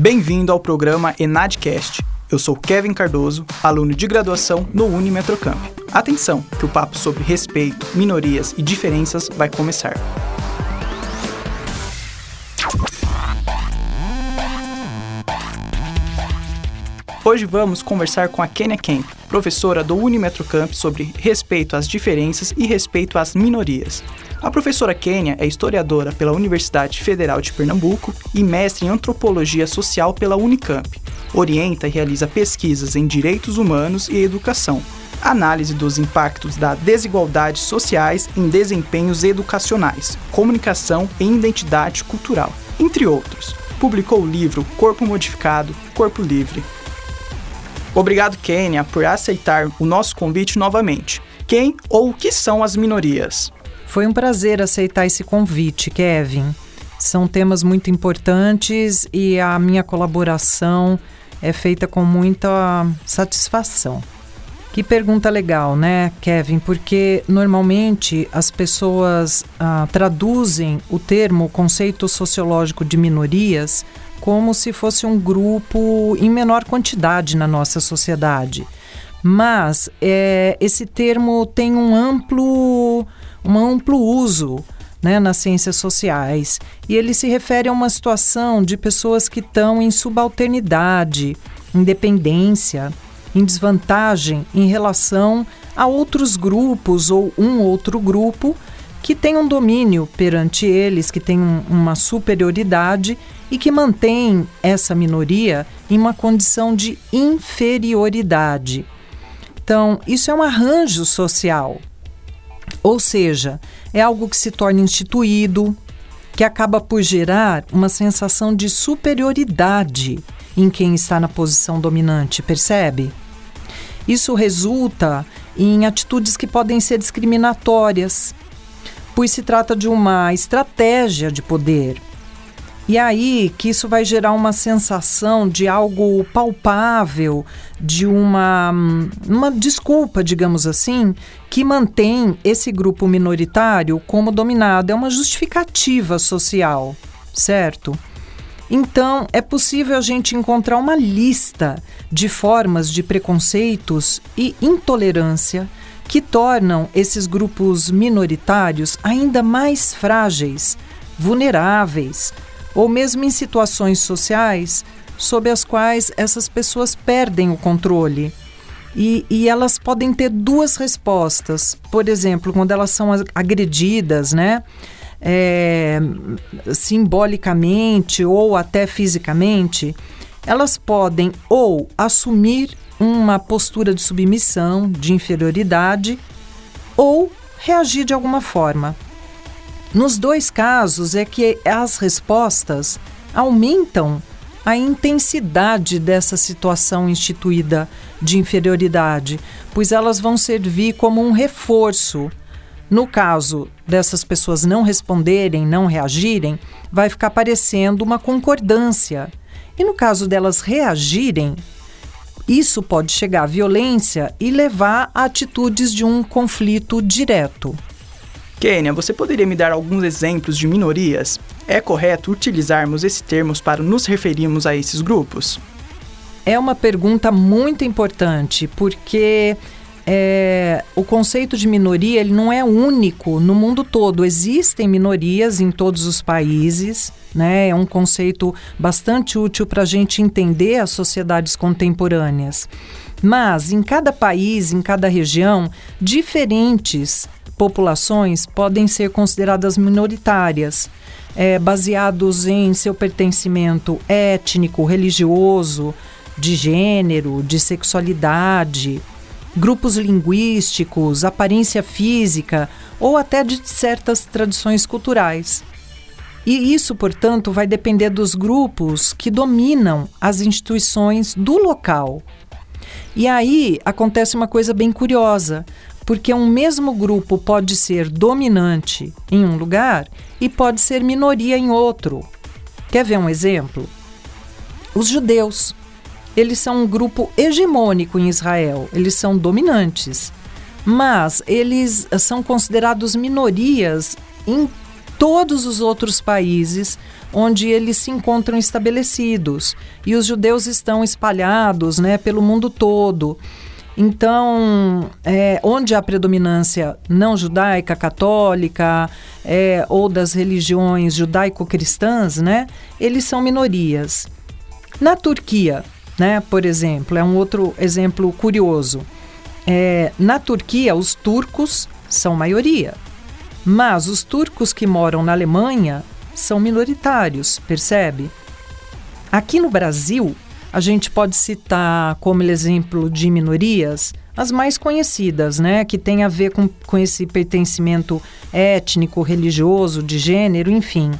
Bem-vindo ao programa Enadcast. Eu sou Kevin Cardoso, aluno de graduação no Unimetrocamp. Atenção, que o papo sobre respeito, minorias e diferenças vai começar. Hoje vamos conversar com a Kenia Kemp, professora do Unimetrocamp sobre respeito às diferenças e respeito às minorias. A professora Kenia é historiadora pela Universidade Federal de Pernambuco e mestre em antropologia social pela Unicamp. Orienta e realiza pesquisas em direitos humanos e educação, análise dos impactos da desigualdade sociais em desempenhos educacionais, comunicação e identidade cultural, entre outros. Publicou o livro Corpo Modificado, Corpo Livre. Obrigado, Kenia, por aceitar o nosso convite novamente. Quem ou o que são as minorias? Foi um prazer aceitar esse convite, Kevin. São temas muito importantes e a minha colaboração é feita com muita satisfação. Que pergunta legal, né, Kevin? Porque normalmente as pessoas ah, traduzem o termo, o conceito sociológico de minorias, como se fosse um grupo em menor quantidade na nossa sociedade. Mas é, esse termo tem um amplo um amplo uso né, nas ciências sociais. E ele se refere a uma situação de pessoas que estão em subalternidade, independência, em desvantagem em relação a outros grupos ou um outro grupo que tem um domínio perante eles, que tem um, uma superioridade e que mantém essa minoria em uma condição de inferioridade. Então, isso é um arranjo social ou seja, é algo que se torna instituído, que acaba por gerar uma sensação de superioridade em quem está na posição dominante, percebe? Isso resulta em atitudes que podem ser discriminatórias, pois se trata de uma estratégia de poder. E aí que isso vai gerar uma sensação de algo palpável, de uma, uma desculpa, digamos assim, que mantém esse grupo minoritário como dominado. É uma justificativa social, certo? Então, é possível a gente encontrar uma lista de formas de preconceitos e intolerância que tornam esses grupos minoritários ainda mais frágeis, vulneráveis, ou mesmo em situações sociais sob as quais essas pessoas perdem o controle. E, e, elas podem ter duas respostas. Por exemplo, quando elas são agredidas, né? É, simbolicamente ou até fisicamente, elas podem ou assumir uma postura de submissão, de inferioridade, ou reagir de alguma forma. Nos dois casos é que as respostas aumentam a intensidade dessa situação instituída de inferioridade, pois elas vão servir como um reforço. No caso dessas pessoas não responderem, não reagirem, vai ficar parecendo uma concordância. E no caso delas reagirem, isso pode chegar à violência e levar a atitudes de um conflito direto. Kênia, você poderia me dar alguns exemplos de minorias? É correto utilizarmos esses termos para nos referirmos a esses grupos? É uma pergunta muito importante, porque é, o conceito de minoria ele não é único no mundo todo. Existem minorias em todos os países, né? É um conceito bastante útil para a gente entender as sociedades contemporâneas. Mas em cada país, em cada região, diferentes populações podem ser consideradas minoritárias, é, baseados em seu pertencimento étnico, religioso, de gênero, de sexualidade, grupos linguísticos, aparência física ou até de certas tradições culturais. E isso, portanto, vai depender dos grupos que dominam as instituições do local. E aí acontece uma coisa bem curiosa, porque um mesmo grupo pode ser dominante em um lugar e pode ser minoria em outro. Quer ver um exemplo? Os judeus. Eles são um grupo hegemônico em Israel, eles são dominantes, mas eles são considerados minorias em todos os outros países onde eles se encontram estabelecidos. E os judeus estão espalhados né, pelo mundo todo. Então, é, onde há predominância não judaica, católica, é, ou das religiões judaico-cristãs, né, eles são minorias. Na Turquia, né, por exemplo, é um outro exemplo curioso. É, na Turquia, os turcos são maioria, mas os turcos que moram na Alemanha são minoritários, percebe? Aqui no Brasil, a gente pode citar como exemplo de minorias as mais conhecidas, né, que tem a ver com, com esse pertencimento étnico, religioso, de gênero, enfim.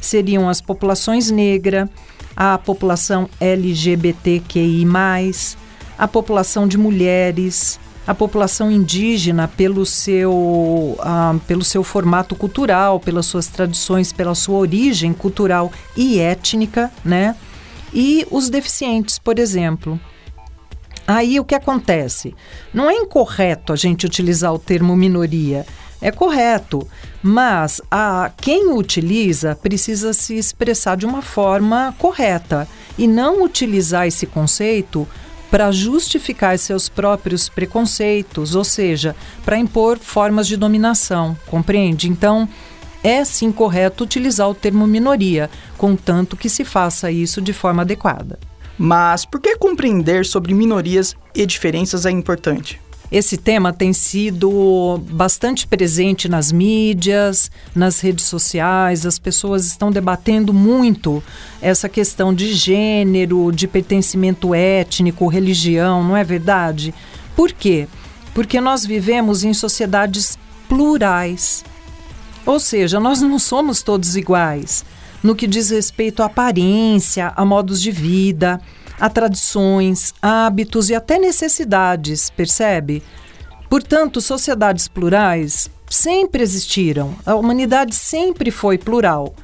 Seriam as populações negra, a população LGBTQI, a população de mulheres, a população indígena pelo seu, uh, pelo seu formato cultural, pelas suas tradições, pela sua origem cultural e étnica, né? E os deficientes, por exemplo. Aí o que acontece? Não é incorreto a gente utilizar o termo minoria. É correto, mas a quem o utiliza precisa se expressar de uma forma correta e não utilizar esse conceito para justificar seus próprios preconceitos, ou seja, para impor formas de dominação, compreende? Então, é sim correto utilizar o termo minoria, contanto que se faça isso de forma adequada. Mas por que compreender sobre minorias e diferenças é importante? Esse tema tem sido bastante presente nas mídias, nas redes sociais, as pessoas estão debatendo muito essa questão de gênero, de pertencimento étnico, religião, não é verdade? Por quê? Porque nós vivemos em sociedades plurais. Ou seja, nós não somos todos iguais no que diz respeito à aparência, a modos de vida a tradições, hábitos e até necessidades, percebe? Portanto, sociedades plurais sempre existiram, a humanidade sempre foi plural.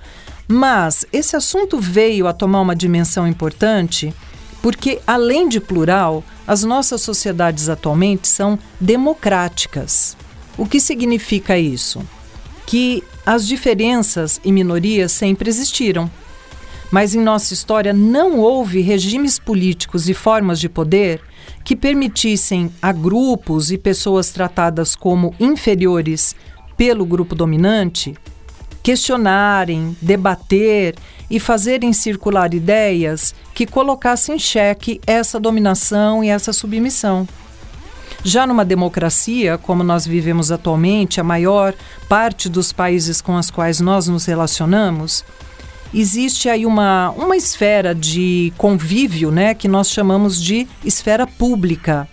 Mas esse assunto veio a tomar uma dimensão importante porque, além de plural, as nossas sociedades atualmente são democráticas. O que significa isso? Que as diferenças e minorias sempre existiram. Mas em nossa história não houve regimes políticos e formas de poder que permitissem a grupos e pessoas tratadas como inferiores pelo grupo dominante questionarem, debater e fazerem circular ideias que colocassem em xeque essa dominação e essa submissão. Já numa democracia, como nós vivemos atualmente, a maior parte dos países com os quais nós nos relacionamos, existe aí uma, uma esfera de convívio, né, que nós chamamos de esfera pública.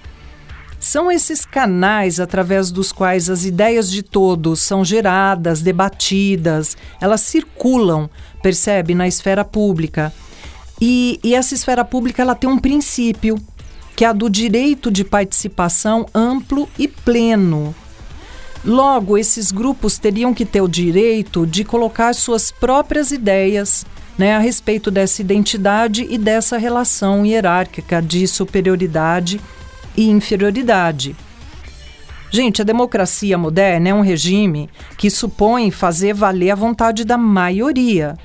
São esses canais através dos quais as ideias de todos são geradas, debatidas, elas circulam, percebe, na esfera pública. E, e essa esfera pública ela tem um princípio, que é a do direito de participação amplo e pleno. Logo, esses grupos teriam que ter o direito de colocar suas próprias ideias né, a respeito dessa identidade e dessa relação hierárquica de superioridade e inferioridade. Gente, a democracia moderna é um regime que supõe fazer valer a vontade da maioria.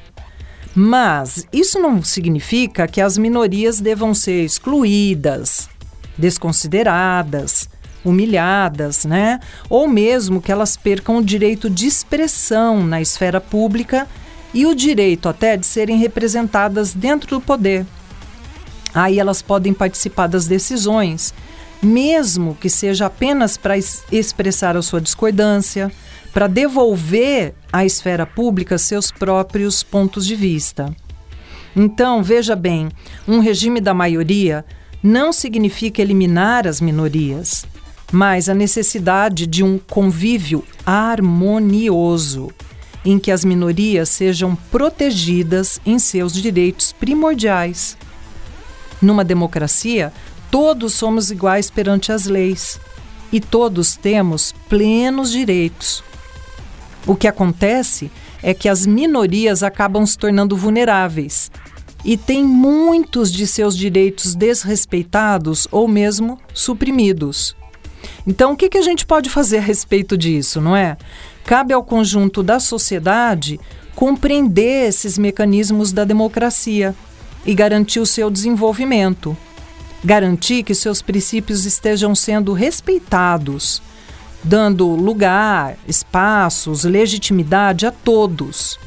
Mas isso não significa que as minorias devam ser excluídas, desconsideradas, humilhadas, né? Ou mesmo que elas percam o direito de expressão na esfera pública e o direito até de serem representadas dentro do poder. Aí elas podem participar das decisões, mesmo que seja apenas para expressar a sua discordância, para devolver à esfera pública seus próprios pontos de vista. Então, veja bem, um regime da maioria não significa eliminar as minorias mas a necessidade de um convívio harmonioso, em que as minorias sejam protegidas em seus direitos primordiais. Numa democracia, todos somos iguais perante as leis e todos temos plenos direitos. O que acontece é que as minorias acabam se tornando vulneráveis e têm muitos de seus direitos desrespeitados ou mesmo suprimidos. Então, o que, que a gente pode fazer a respeito disso, não é? cabe ao conjunto da sociedade compreender esses mecanismos da democracia e garantir o seu desenvolvimento. Garantir que seus princípios estejam sendo respeitados, dando lugar, espaços, legitimidade a todos.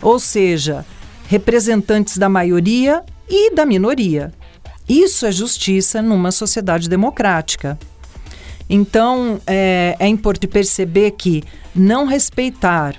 Ou seja, representantes da maioria e da minoria. Isso é justiça numa sociedade democrática. Então, é, é importante perceber que não respeitar,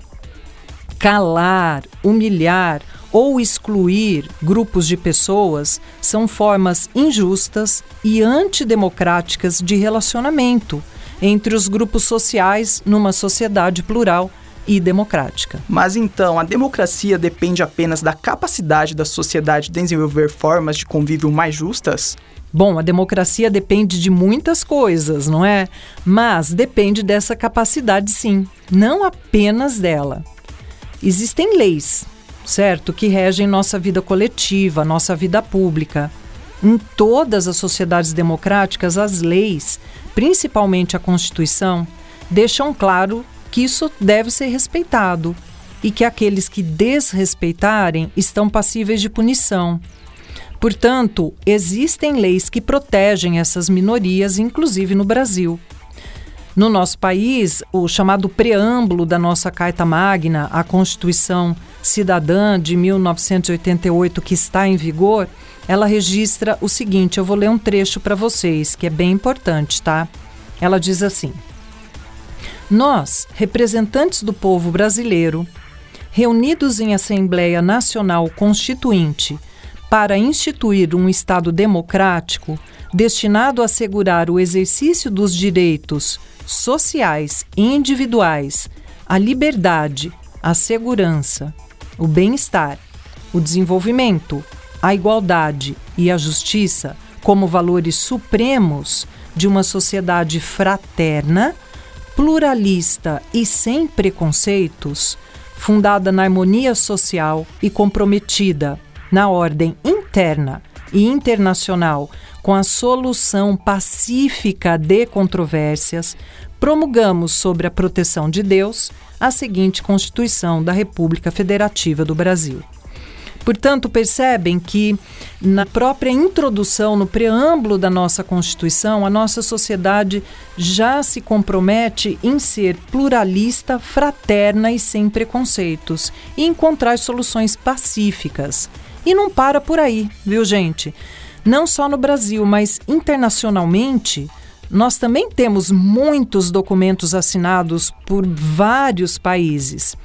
calar, humilhar ou excluir grupos de pessoas são formas injustas e antidemocráticas de relacionamento entre os grupos sociais numa sociedade plural e democrática. Mas então, a democracia depende apenas da capacidade da sociedade de desenvolver formas de convívio mais justas? Bom, a democracia depende de muitas coisas, não é? Mas depende dessa capacidade, sim, não apenas dela. Existem leis, certo, que regem nossa vida coletiva, nossa vida pública. Em todas as sociedades democráticas, as leis, principalmente a Constituição, deixam claro que isso deve ser respeitado e que aqueles que desrespeitarem estão passíveis de punição. Portanto, existem leis que protegem essas minorias, inclusive no Brasil. No nosso país, o chamado preâmbulo da nossa Carta Magna, a Constituição Cidadã de 1988, que está em vigor, ela registra o seguinte: eu vou ler um trecho para vocês, que é bem importante, tá? Ela diz assim: nós, representantes do povo brasileiro, reunidos em Assembleia Nacional Constituinte para instituir um Estado democrático destinado a assegurar o exercício dos direitos sociais e individuais, a liberdade, a segurança, o bem-estar, o desenvolvimento, a igualdade e a justiça como valores supremos de uma sociedade fraterna pluralista e sem preconceitos, fundada na harmonia social e comprometida na ordem interna e internacional com a solução pacífica de controvérsias, promulgamos sobre a proteção de Deus a seguinte Constituição da República Federativa do Brasil. Portanto, percebem que na própria introdução, no preâmbulo da nossa Constituição, a nossa sociedade já se compromete em ser pluralista, fraterna e sem preconceitos e encontrar soluções pacíficas. E não para por aí, viu, gente? Não só no Brasil, mas internacionalmente, nós também temos muitos documentos assinados por vários países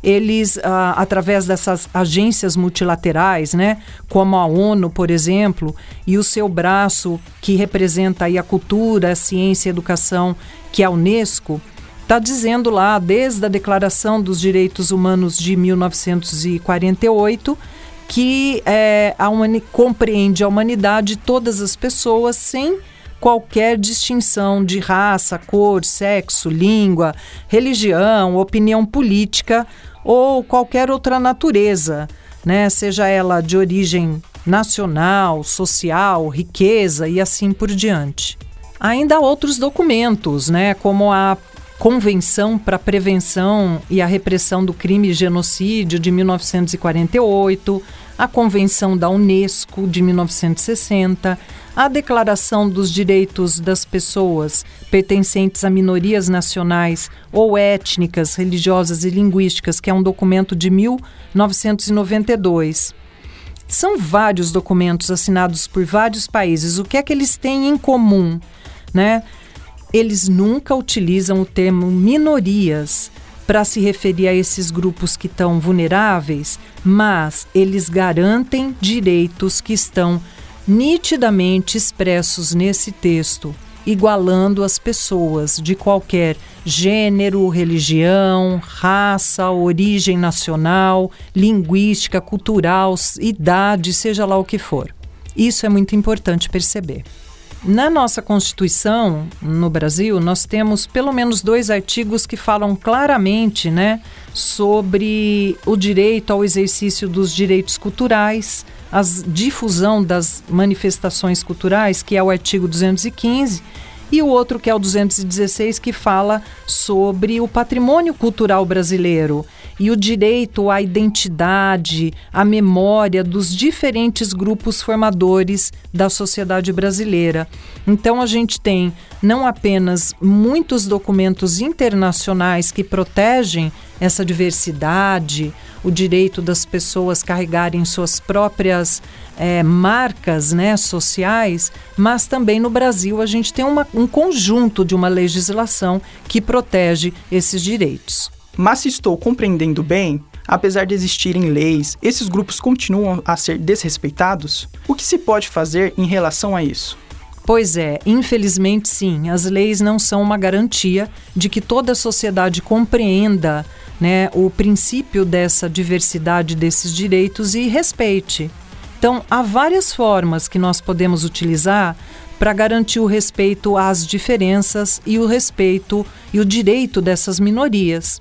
eles, ah, através dessas agências multilaterais, né, como a ONU, por exemplo, e o seu braço que representa aí a cultura, a ciência e a educação, que é a Unesco, está dizendo lá, desde a Declaração dos Direitos Humanos de 1948, que é, a compreende a humanidade todas as pessoas sem qualquer distinção de raça, cor, sexo, língua, religião, opinião política ou qualquer outra natureza, né? seja ela de origem nacional, social, riqueza e assim por diante. Ainda há outros documentos, né, como a Convenção para a Prevenção e a Repressão do Crime e Genocídio de 1948, a Convenção da Unesco de 1960, a Declaração dos Direitos das Pessoas pertencentes a minorias nacionais ou étnicas, religiosas e linguísticas, que é um documento de 1992. São vários documentos assinados por vários países. O que é que eles têm em comum, né? Eles nunca utilizam o termo minorias para se referir a esses grupos que estão vulneráveis, mas eles garantem direitos que estão nitidamente expressos nesse texto, igualando as pessoas de qualquer gênero, religião, raça, origem nacional, linguística, cultural, idade, seja lá o que for. Isso é muito importante perceber. Na nossa Constituição, no Brasil, nós temos pelo menos dois artigos que falam claramente né, sobre o direito ao exercício dos direitos culturais, a difusão das manifestações culturais, que é o artigo 215, e o outro que é o 216 que fala sobre o patrimônio cultural brasileiro e o direito à identidade, à memória dos diferentes grupos formadores da sociedade brasileira. Então a gente tem não apenas muitos documentos internacionais que protegem essa diversidade, o direito das pessoas carregarem suas próprias é, marcas né, sociais, mas também no Brasil a gente tem uma, um conjunto de uma legislação que protege esses direitos. Mas se estou compreendendo bem, apesar de existirem leis, esses grupos continuam a ser desrespeitados? O que se pode fazer em relação a isso? Pois é, infelizmente sim, as leis não são uma garantia de que toda a sociedade compreenda né, o princípio dessa diversidade desses direitos e respeite. Então, há várias formas que nós podemos utilizar para garantir o respeito às diferenças e o respeito e o direito dessas minorias.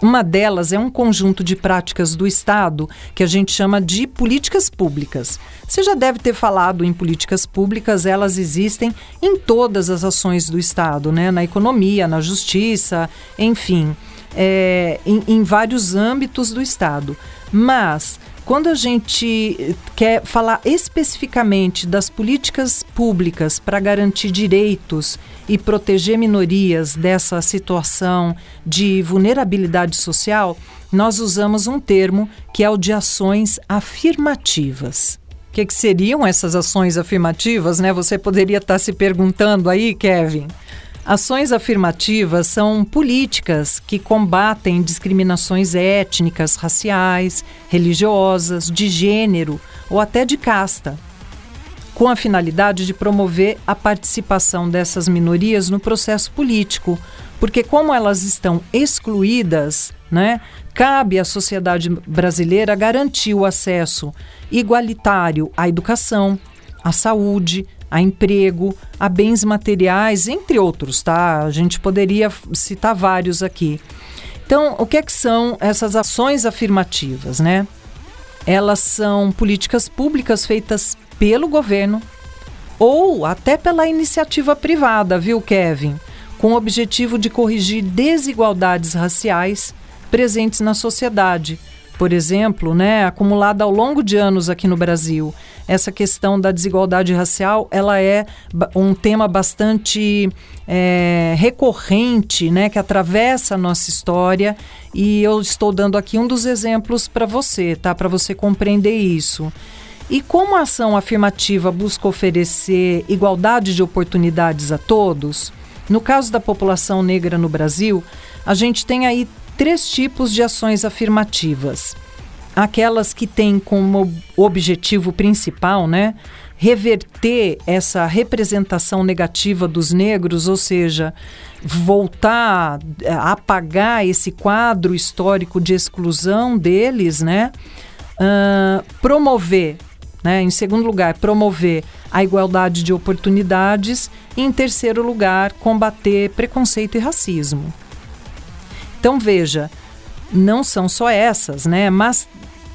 Uma delas é um conjunto de práticas do Estado que a gente chama de políticas públicas. Você já deve ter falado em políticas públicas, elas existem em todas as ações do Estado, né? na economia, na justiça, enfim, é, em, em vários âmbitos do Estado. Mas quando a gente quer falar especificamente das políticas públicas para garantir direitos e proteger minorias dessa situação de vulnerabilidade social, nós usamos um termo que é o de ações afirmativas. O que, que seriam essas ações afirmativas, né? Você poderia estar se perguntando aí, Kevin. Ações afirmativas são políticas que combatem discriminações étnicas, raciais, religiosas, de gênero ou até de casta, com a finalidade de promover a participação dessas minorias no processo político, porque como elas estão excluídas, né, cabe à sociedade brasileira garantir o acesso igualitário à educação, à saúde, a emprego, a bens materiais, entre outros, tá? A gente poderia citar vários aqui. Então, o que, é que são essas ações afirmativas, né? Elas são políticas públicas feitas pelo governo ou até pela iniciativa privada, viu, Kevin? Com o objetivo de corrigir desigualdades raciais presentes na sociedade. Por exemplo, né, acumulada ao longo de anos aqui no Brasil. Essa questão da desigualdade racial ela é um tema bastante é, recorrente, né, que atravessa a nossa história. E eu estou dando aqui um dos exemplos para você, tá, para você compreender isso. E como a ação afirmativa busca oferecer igualdade de oportunidades a todos, no caso da população negra no Brasil, a gente tem aí três tipos de ações afirmativas aquelas que têm como objetivo principal, né, reverter essa representação negativa dos negros, ou seja, voltar a apagar esse quadro histórico de exclusão deles, né, uh, promover, né, em segundo lugar, promover a igualdade de oportunidades e, em terceiro lugar, combater preconceito e racismo. Então veja, não são só essas, né? Mas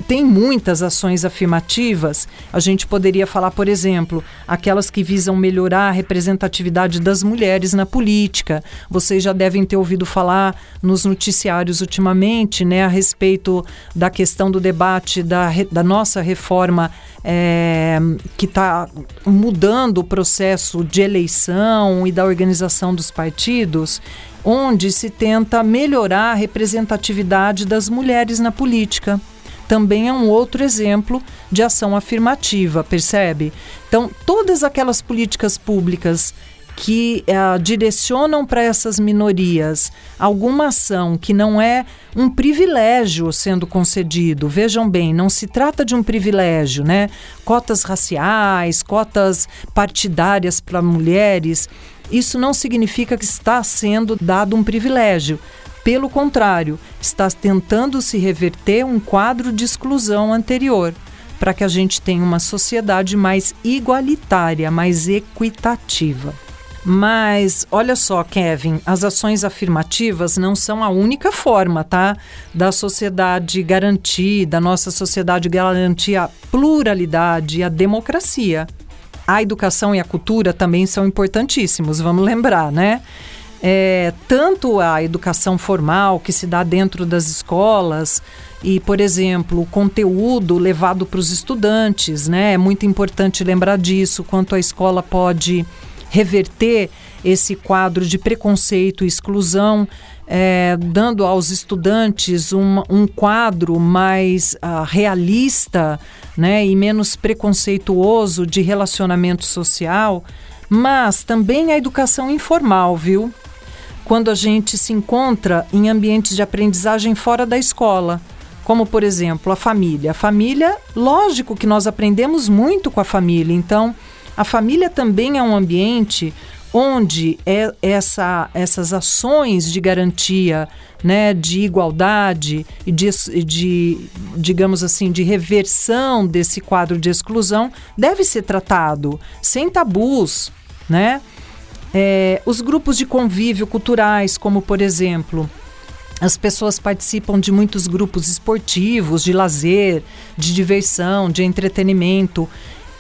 tem muitas ações afirmativas. A gente poderia falar, por exemplo, aquelas que visam melhorar a representatividade das mulheres na política. Vocês já devem ter ouvido falar nos noticiários ultimamente, né, a respeito da questão do debate da, da nossa reforma é, que está mudando o processo de eleição e da organização dos partidos onde se tenta melhorar a representatividade das mulheres na política também é um outro exemplo de ação afirmativa, percebe? Então, todas aquelas políticas públicas que uh, direcionam para essas minorias alguma ação que não é um privilégio sendo concedido. Vejam bem, não se trata de um privilégio, né? Cotas raciais, cotas partidárias para mulheres. Isso não significa que está sendo dado um privilégio. Pelo contrário, está tentando se reverter um quadro de exclusão anterior, para que a gente tenha uma sociedade mais igualitária, mais equitativa. Mas olha só, Kevin, as ações afirmativas não são a única forma, tá? Da sociedade garantir, da nossa sociedade garantir a pluralidade e a democracia. A educação e a cultura também são importantíssimos, vamos lembrar, né? É, tanto a educação formal que se dá dentro das escolas e, por exemplo, o conteúdo levado para os estudantes, né? É muito importante lembrar disso, quanto a escola pode reverter esse quadro de preconceito e exclusão, é, dando aos estudantes um, um quadro mais uh, realista né, e menos preconceituoso de relacionamento social, mas também a educação informal, viu? Quando a gente se encontra em ambientes de aprendizagem fora da escola, como por exemplo a família. A família, lógico que nós aprendemos muito com a família, então a família também é um ambiente onde é essa, essas ações de garantia né, de igualdade e de, de, digamos assim, de reversão desse quadro de exclusão deve ser tratado sem tabus, né? É, os grupos de convívio culturais, como por exemplo, as pessoas participam de muitos grupos esportivos, de lazer, de diversão, de entretenimento.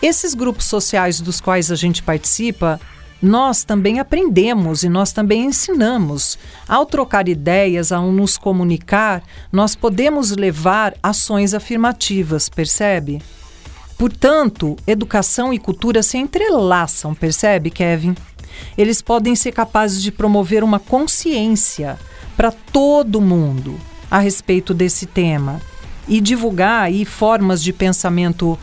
Esses grupos sociais dos quais a gente participa nós também aprendemos e nós também ensinamos. Ao trocar ideias, ao nos comunicar, nós podemos levar ações afirmativas, percebe? Portanto, educação e cultura se entrelaçam, percebe, Kevin? Eles podem ser capazes de promover uma consciência para todo mundo a respeito desse tema e divulgar aí formas de pensamento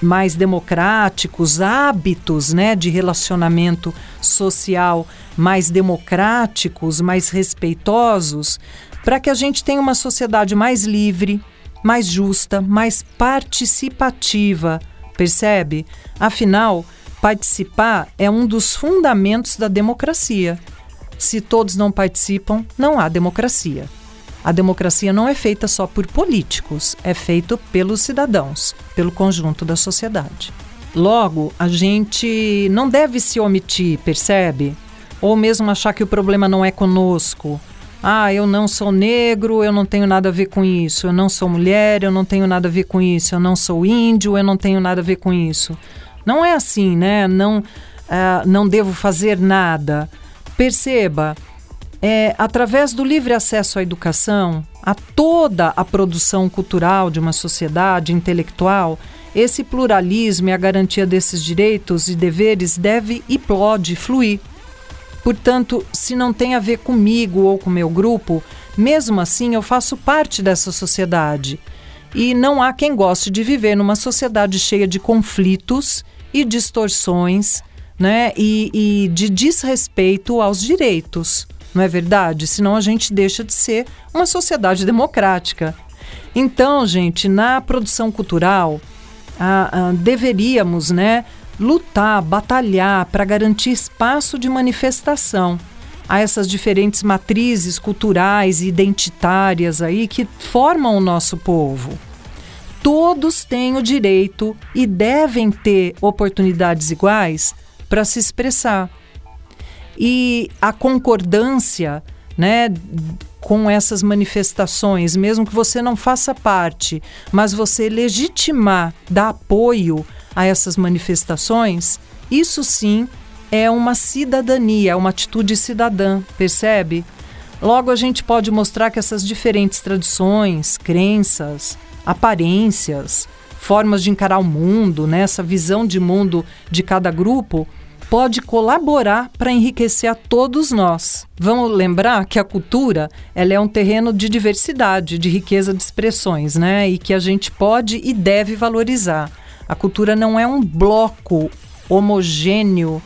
mais democráticos, hábitos, né, de relacionamento social mais democráticos, mais respeitosos, para que a gente tenha uma sociedade mais livre, mais justa, mais participativa, percebe? Afinal, participar é um dos fundamentos da democracia. Se todos não participam, não há democracia. A democracia não é feita só por políticos, é feita pelos cidadãos, pelo conjunto da sociedade. Logo, a gente não deve se omitir, percebe? Ou mesmo achar que o problema não é conosco. Ah, eu não sou negro, eu não tenho nada a ver com isso. Eu não sou mulher, eu não tenho nada a ver com isso. Eu não sou índio, eu não tenho nada a ver com isso. Não é assim, né? Não, uh, não devo fazer nada. Perceba, é, através do livre acesso à educação, a toda a produção cultural de uma sociedade intelectual, esse pluralismo e a garantia desses direitos e deveres deve e pode fluir. Portanto, se não tem a ver comigo ou com meu grupo, mesmo assim eu faço parte dessa sociedade. E não há quem goste de viver numa sociedade cheia de conflitos e distorções, né? E, e de desrespeito aos direitos não é verdade? Senão a gente deixa de ser uma sociedade democrática. Então, gente, na produção cultural, ah, ah, deveríamos né, lutar, batalhar para garantir espaço de manifestação a essas diferentes matrizes culturais e identitárias aí que formam o nosso povo. Todos têm o direito e devem ter oportunidades iguais para se expressar e a concordância, né, com essas manifestações, mesmo que você não faça parte, mas você legitimar, dar apoio a essas manifestações, isso sim é uma cidadania, é uma atitude cidadã, percebe? Logo, a gente pode mostrar que essas diferentes tradições, crenças, aparências, formas de encarar o mundo, né, essa visão de mundo de cada grupo, pode colaborar para enriquecer a todos nós. Vamos lembrar que a cultura ela é um terreno de diversidade, de riqueza de expressões, né? E que a gente pode e deve valorizar. A cultura não é um bloco homogêneo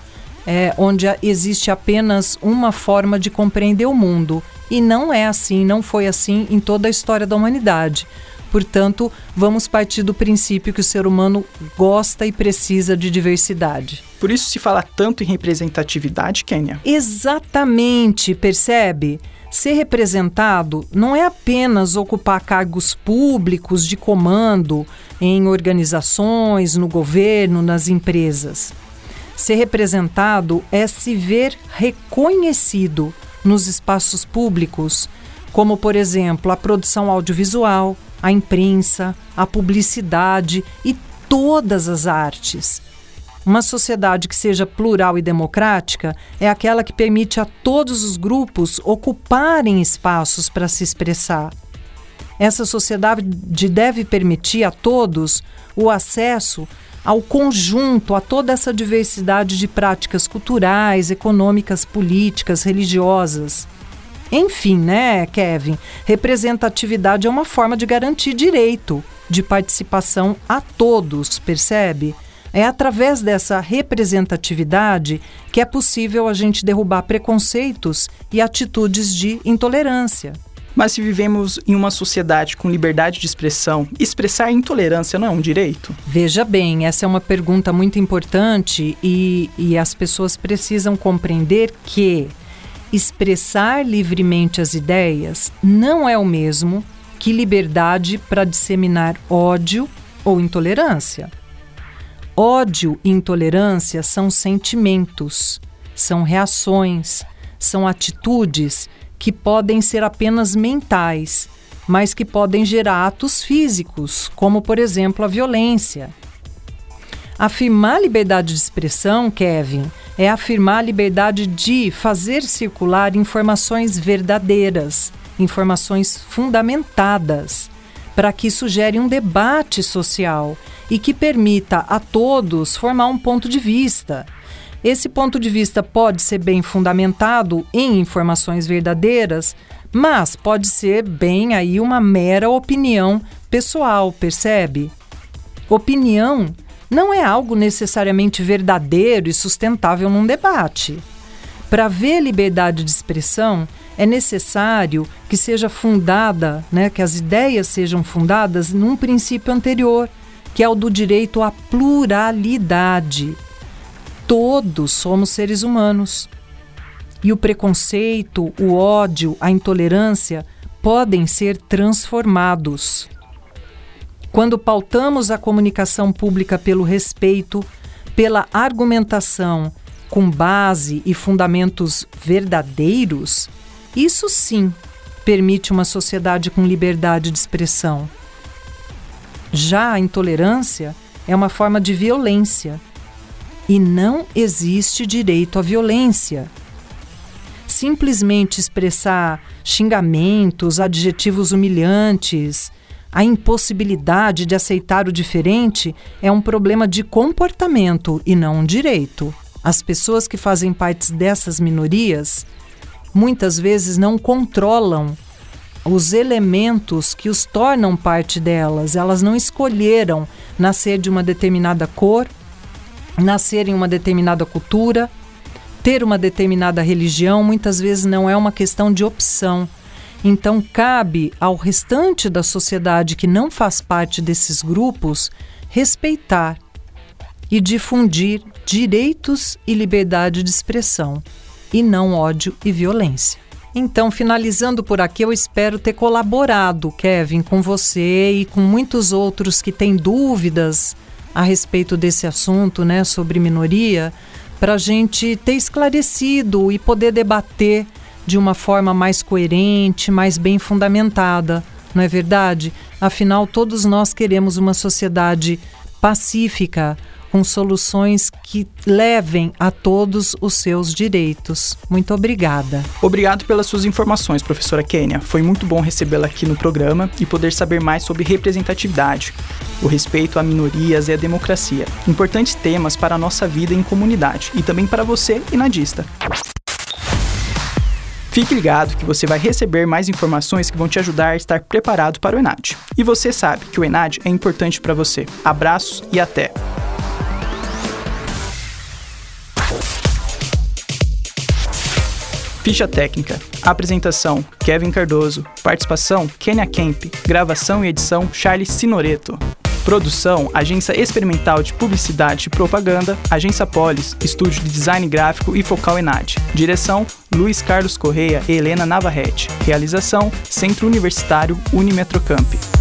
é, onde existe apenas uma forma de compreender o mundo. E não é assim, não foi assim em toda a história da humanidade. Portanto, vamos partir do princípio que o ser humano gosta e precisa de diversidade. Por isso se fala tanto em representatividade, Kênia? Exatamente, percebe? Ser representado não é apenas ocupar cargos públicos de comando em organizações, no governo, nas empresas. Ser representado é se ver reconhecido nos espaços públicos, como, por exemplo, a produção audiovisual, a imprensa, a publicidade e todas as artes. Uma sociedade que seja plural e democrática é aquela que permite a todos os grupos ocuparem espaços para se expressar. Essa sociedade deve permitir a todos o acesso ao conjunto, a toda essa diversidade de práticas culturais, econômicas, políticas, religiosas. Enfim, né, Kevin? Representatividade é uma forma de garantir direito de participação a todos, percebe? É através dessa representatividade que é possível a gente derrubar preconceitos e atitudes de intolerância. Mas se vivemos em uma sociedade com liberdade de expressão, expressar intolerância não é um direito? Veja bem, essa é uma pergunta muito importante e, e as pessoas precisam compreender que expressar livremente as ideias não é o mesmo que liberdade para disseminar ódio ou intolerância. Ódio e intolerância são sentimentos, são reações, são atitudes que podem ser apenas mentais, mas que podem gerar atos físicos, como por exemplo a violência. Afirmar liberdade de expressão, Kevin, é afirmar a liberdade de fazer circular informações verdadeiras, informações fundamentadas, para que isso gere um debate social e que permita a todos formar um ponto de vista. Esse ponto de vista pode ser bem fundamentado em informações verdadeiras, mas pode ser bem aí uma mera opinião pessoal, percebe? Opinião não é algo necessariamente verdadeiro e sustentável num debate. Para haver liberdade de expressão, é necessário que seja fundada, né, que as ideias sejam fundadas num princípio anterior, que é o do direito à pluralidade. Todos somos seres humanos. E o preconceito, o ódio, a intolerância podem ser transformados. Quando pautamos a comunicação pública pelo respeito, pela argumentação com base e fundamentos verdadeiros, isso sim permite uma sociedade com liberdade de expressão. Já a intolerância é uma forma de violência e não existe direito à violência. Simplesmente expressar xingamentos, adjetivos humilhantes, a impossibilidade de aceitar o diferente é um problema de comportamento e não um direito. As pessoas que fazem parte dessas minorias muitas vezes não controlam os elementos que os tornam parte delas. Elas não escolheram nascer de uma determinada cor, nascer em uma determinada cultura, ter uma determinada religião, muitas vezes não é uma questão de opção. Então, cabe ao restante da sociedade que não faz parte desses grupos respeitar e difundir direitos e liberdade de expressão, e não ódio e violência. Então, finalizando por aqui, eu espero ter colaborado, Kevin, com você e com muitos outros que têm dúvidas a respeito desse assunto, né, sobre minoria, para a gente ter esclarecido e poder debater de uma forma mais coerente, mais bem fundamentada, não é verdade? Afinal, todos nós queremos uma sociedade pacífica, com soluções que levem a todos os seus direitos. Muito obrigada. Obrigado pelas suas informações, professora Kênia. Foi muito bom recebê-la aqui no programa e poder saber mais sobre representatividade, o respeito a minorias e a democracia. Importantes temas para a nossa vida em comunidade e também para você, inadista. Fique ligado que você vai receber mais informações que vão te ajudar a estar preparado para o ENAD. E você sabe que o ENAD é importante para você. Abraços e até! Ficha técnica. Apresentação: Kevin Cardoso. Participação: Kenya Kemp. Gravação e edição: Charles Sinoreto. Produção: Agência Experimental de Publicidade e Propaganda, Agência Polis, Estúdio de Design Gráfico e Focal Enad. Direção: Luiz Carlos Correia e Helena Navarrete. Realização: Centro Universitário Unimetrocamp.